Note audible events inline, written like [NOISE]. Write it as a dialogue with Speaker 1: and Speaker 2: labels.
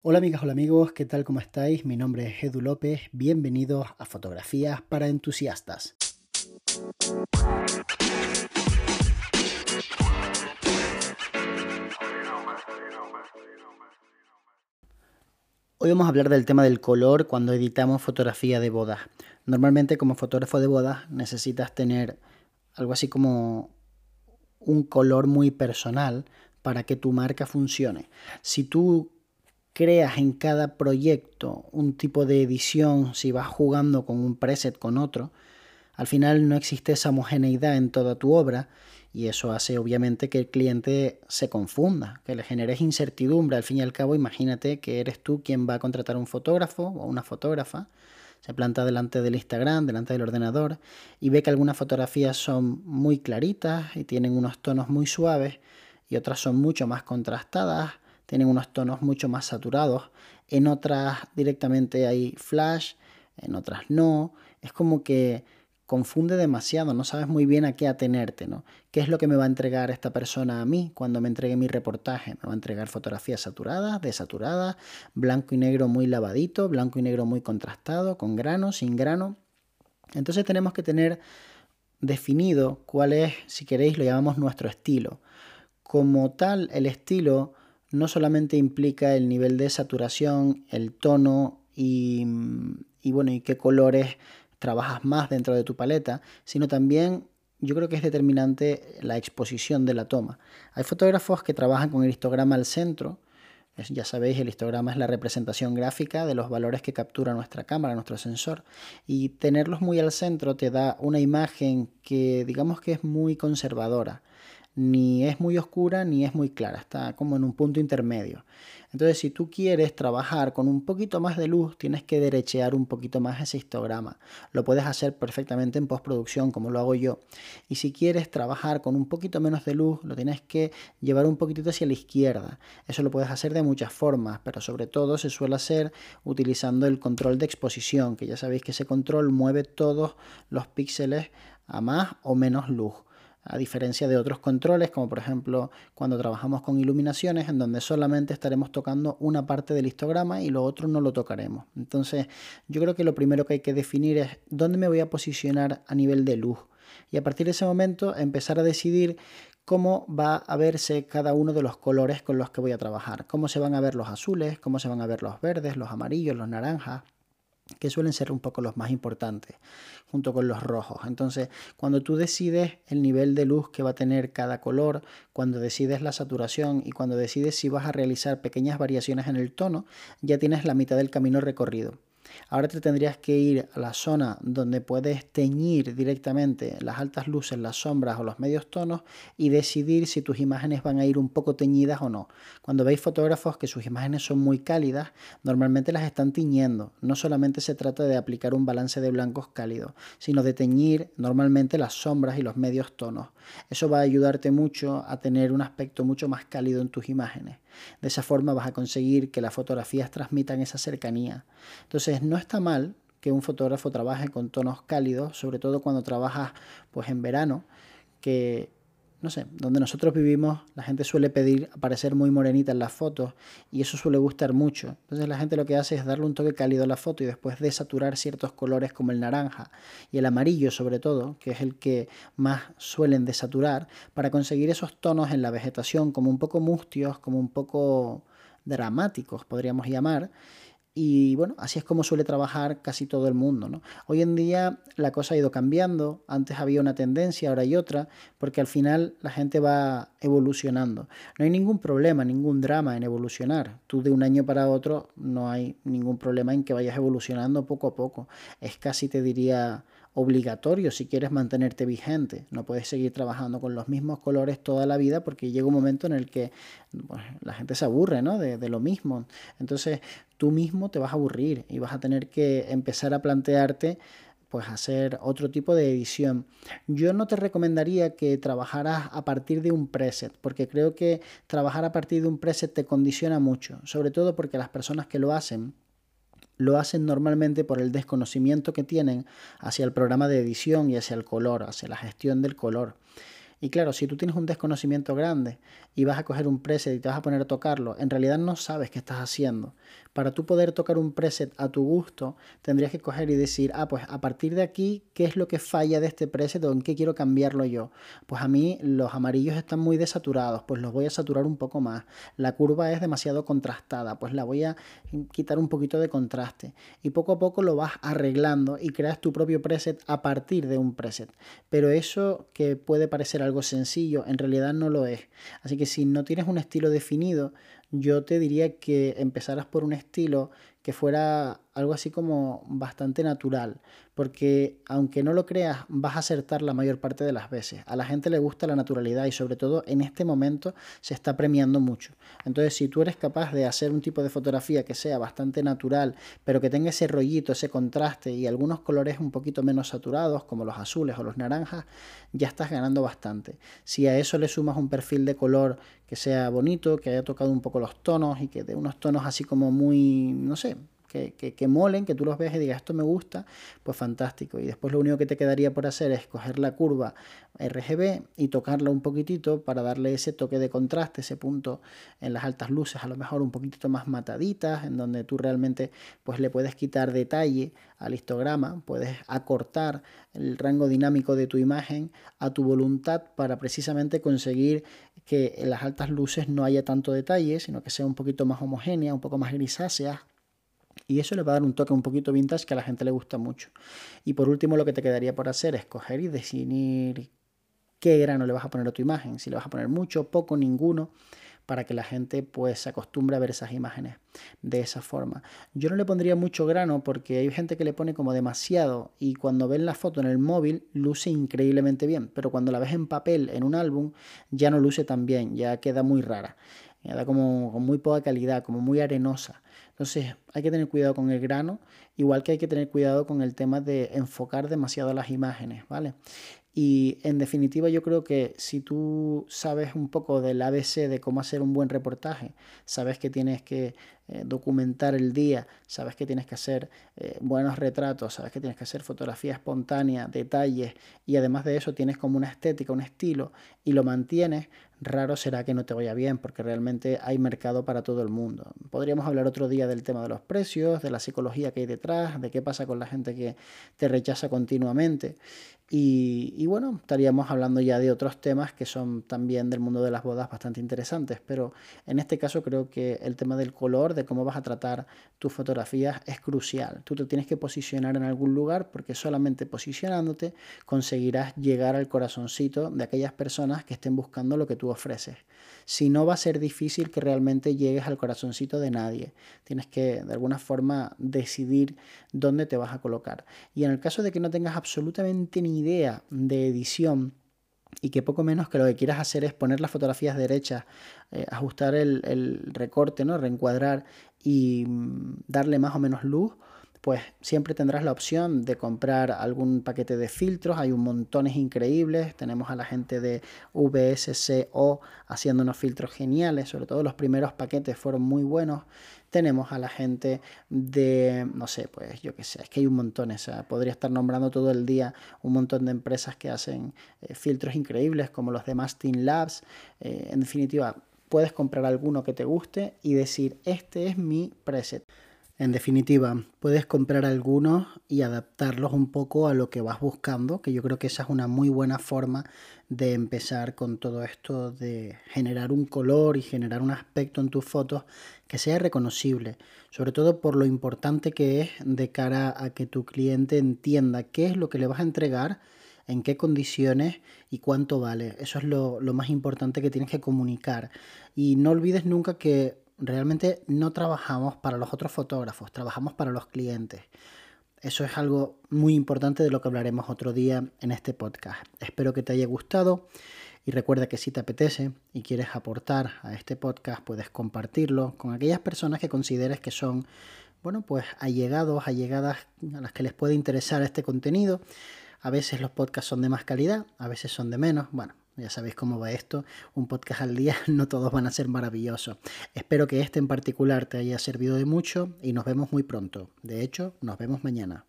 Speaker 1: Hola amigas, hola amigos, ¿qué tal? ¿Cómo estáis? Mi nombre es Edu López, bienvenidos a Fotografías para Entusiastas. Hoy vamos a hablar del tema del color cuando editamos fotografía de bodas. Normalmente como fotógrafo de bodas necesitas tener algo así como un color muy personal para que tu marca funcione. Si tú creas en cada proyecto un tipo de edición, si vas jugando con un preset con otro, al final no existe esa homogeneidad en toda tu obra y eso hace obviamente que el cliente se confunda, que le generes incertidumbre. Al fin y al cabo, imagínate que eres tú quien va a contratar un fotógrafo o una fotógrafa, se planta delante del Instagram, delante del ordenador y ve que algunas fotografías son muy claritas y tienen unos tonos muy suaves y otras son mucho más contrastadas tienen unos tonos mucho más saturados, en otras directamente hay flash, en otras no, es como que confunde demasiado, no sabes muy bien a qué atenerte, ¿no? ¿Qué es lo que me va a entregar esta persona a mí cuando me entregue mi reportaje? Me va a entregar fotografías saturadas, desaturadas, blanco y negro muy lavadito, blanco y negro muy contrastado, con grano, sin grano. Entonces tenemos que tener definido cuál es, si queréis, lo llamamos nuestro estilo. Como tal, el estilo no solamente implica el nivel de saturación, el tono y, bueno, y qué colores trabajas más dentro de tu paleta, sino también yo creo que es determinante la exposición de la toma. Hay fotógrafos que trabajan con el histograma al centro, ya sabéis, el histograma es la representación gráfica de los valores que captura nuestra cámara, nuestro sensor, y tenerlos muy al centro te da una imagen que digamos que es muy conservadora ni es muy oscura ni es muy clara, está como en un punto intermedio. Entonces, si tú quieres trabajar con un poquito más de luz, tienes que derechear un poquito más ese histograma. Lo puedes hacer perfectamente en postproducción, como lo hago yo. Y si quieres trabajar con un poquito menos de luz, lo tienes que llevar un poquitito hacia la izquierda. Eso lo puedes hacer de muchas formas, pero sobre todo se suele hacer utilizando el control de exposición, que ya sabéis que ese control mueve todos los píxeles a más o menos luz a diferencia de otros controles, como por ejemplo cuando trabajamos con iluminaciones, en donde solamente estaremos tocando una parte del histograma y lo otro no lo tocaremos. Entonces, yo creo que lo primero que hay que definir es dónde me voy a posicionar a nivel de luz. Y a partir de ese momento empezar a decidir cómo va a verse cada uno de los colores con los que voy a trabajar, cómo se van a ver los azules, cómo se van a ver los verdes, los amarillos, los naranjas, que suelen ser un poco los más importantes, junto con los rojos. Entonces, cuando tú decides el nivel de luz que va a tener cada color, cuando decides la saturación y cuando decides si vas a realizar pequeñas variaciones en el tono, ya tienes la mitad del camino recorrido. Ahora te tendrías que ir a la zona donde puedes teñir directamente las altas luces, las sombras o los medios tonos y decidir si tus imágenes van a ir un poco teñidas o no. Cuando veis fotógrafos que sus imágenes son muy cálidas, normalmente las están tiñendo. No solamente se trata de aplicar un balance de blancos cálidos, sino de teñir normalmente las sombras y los medios tonos. Eso va a ayudarte mucho a tener un aspecto mucho más cálido en tus imágenes. De esa forma vas a conseguir que las fotografías transmitan esa cercanía. Entonces, no está mal que un fotógrafo trabaje con tonos cálidos, sobre todo cuando trabajas pues en verano, que no sé, donde nosotros vivimos, la gente suele pedir aparecer muy morenita en las fotos y eso suele gustar mucho. Entonces la gente lo que hace es darle un toque cálido a la foto y después desaturar ciertos colores como el naranja y el amarillo sobre todo, que es el que más suelen desaturar, para conseguir esos tonos en la vegetación como un poco mustios, como un poco dramáticos, podríamos llamar, y bueno, así es como suele trabajar casi todo el mundo. ¿no? Hoy en día la cosa ha ido cambiando, antes había una tendencia, ahora hay otra, porque al final la gente va evolucionando. No hay ningún problema, ningún drama en evolucionar. Tú de un año para otro no hay ningún problema en que vayas evolucionando poco a poco. Es casi, te diría, obligatorio si quieres mantenerte vigente. No puedes seguir trabajando con los mismos colores toda la vida porque llega un momento en el que la gente se aburre ¿no? de, de, lo mismo. Entonces tú mismo te vas a aburrir y vas a tener que empezar a plantearte pues hacer otro tipo de edición. Yo no te recomendaría que trabajaras a partir de un preset, porque creo que trabajar a partir de un preset te condiciona mucho, sobre todo porque las personas que lo hacen lo hacen normalmente por el desconocimiento que tienen hacia el programa de edición y hacia el color, hacia la gestión del color. Y claro, si tú tienes un desconocimiento grande y vas a coger un preset y te vas a poner a tocarlo, en realidad no sabes qué estás haciendo. Para tú poder tocar un preset a tu gusto, tendrías que coger y decir, ah, pues a partir de aquí, ¿qué es lo que falla de este preset o en qué quiero cambiarlo yo? Pues a mí los amarillos están muy desaturados, pues los voy a saturar un poco más. La curva es demasiado contrastada, pues la voy a quitar un poquito de contraste. Y poco a poco lo vas arreglando y creas tu propio preset a partir de un preset. Pero eso que puede parecer algo sencillo, en realidad no lo es. Así que si no tienes un estilo definido, yo te diría que empezaras por un estilo que fuera algo así como bastante natural, porque aunque no lo creas, vas a acertar la mayor parte de las veces. A la gente le gusta la naturalidad y sobre todo en este momento se está premiando mucho. Entonces, si tú eres capaz de hacer un tipo de fotografía que sea bastante natural, pero que tenga ese rollito, ese contraste y algunos colores un poquito menos saturados, como los azules o los naranjas, ya estás ganando bastante. Si a eso le sumas un perfil de color que sea bonito, que haya tocado un poco los tonos y que de unos tonos así como muy, no sé, que, que, molen, que tú los veas y digas esto me gusta, pues fantástico. Y después lo único que te quedaría por hacer es coger la curva RGB y tocarla un poquitito para darle ese toque de contraste, ese punto en las altas luces, a lo mejor un poquitito más mataditas, en donde tú realmente pues le puedes quitar detalle al histograma, puedes acortar el rango dinámico de tu imagen a tu voluntad para precisamente conseguir que en las altas luces no haya tanto detalle, sino que sea un poquito más homogénea, un poco más grisácea, y eso le va a dar un toque un poquito vintage que a la gente le gusta mucho. Y por último, lo que te quedaría por hacer es coger y definir qué grano le vas a poner a tu imagen. Si le vas a poner mucho, poco, ninguno, para que la gente pues se acostumbre a ver esas imágenes de esa forma. Yo no le pondría mucho grano porque hay gente que le pone como demasiado y cuando ven la foto en el móvil luce increíblemente bien, pero cuando la ves en papel en un álbum ya no luce tan bien, ya queda muy rara. Da como con muy poca calidad, como muy arenosa. Entonces hay que tener cuidado con el grano, igual que hay que tener cuidado con el tema de enfocar demasiado las imágenes, ¿vale? Y en definitiva yo creo que si tú sabes un poco del ABC de cómo hacer un buen reportaje, sabes que tienes que eh, documentar el día, sabes que tienes que hacer eh, buenos retratos, sabes que tienes que hacer fotografía espontánea, detalles y además de eso tienes como una estética, un estilo y lo mantienes, raro será que no te vaya bien porque realmente hay mercado para todo el mundo. Podríamos hablar otro día del tema de los precios, de la psicología que hay detrás, de qué pasa con la gente que te rechaza continuamente. Y, bueno, estaríamos hablando ya de otros temas que son también del mundo de las bodas bastante interesantes, pero en este caso creo que el tema del color, de cómo vas a tratar tus fotografías, es crucial. Tú te tienes que posicionar en algún lugar porque solamente posicionándote conseguirás llegar al corazoncito de aquellas personas que estén buscando lo que tú ofreces. Si no va a ser difícil que realmente llegues al corazoncito de nadie. Tienes que de alguna forma decidir dónde te vas a colocar. Y en el caso de que no tengas absolutamente ni idea de edición, y que poco menos que lo que quieras hacer es poner las fotografías derechas, eh, ajustar el, el, recorte, ¿no? reencuadrar y mm, darle más o menos luz, pues siempre tendrás la opción de comprar algún paquete de filtros. Hay un montones increíbles. Tenemos a la gente de VSCO haciendo unos filtros geniales. Sobre todo los primeros paquetes fueron muy buenos. Tenemos a la gente de, no sé, pues yo qué sé, es que hay un montón. O sea, podría estar nombrando todo el día un montón de empresas que hacen eh, filtros increíbles como los de Mastin Labs. Eh, en definitiva, puedes comprar alguno que te guste y decir, este es mi preset. En definitiva, puedes comprar algunos y adaptarlos un poco a lo que vas buscando, que yo creo que esa es una muy buena forma de empezar con todo esto de generar un color y generar un aspecto en tus fotos que sea reconocible, sobre todo por lo importante que es de cara a que tu cliente entienda qué es lo que le vas a entregar, en qué condiciones y cuánto vale. Eso es lo, lo más importante que tienes que comunicar. Y no olvides nunca que realmente no trabajamos para los otros fotógrafos, trabajamos para los clientes. Eso es algo muy importante de lo que hablaremos otro día en este podcast. Espero que te haya gustado y recuerda que si te apetece y quieres aportar a este podcast, puedes compartirlo con aquellas personas que consideres que son, bueno, pues allegados, allegadas a las que les puede interesar este contenido. A veces los podcasts son de más calidad, a veces son de menos. Bueno, ya sabéis cómo va esto, un podcast al día, [LAUGHS] no todos van a ser maravillosos. Espero que este en particular te haya servido de mucho y nos vemos muy pronto. De hecho, nos vemos mañana.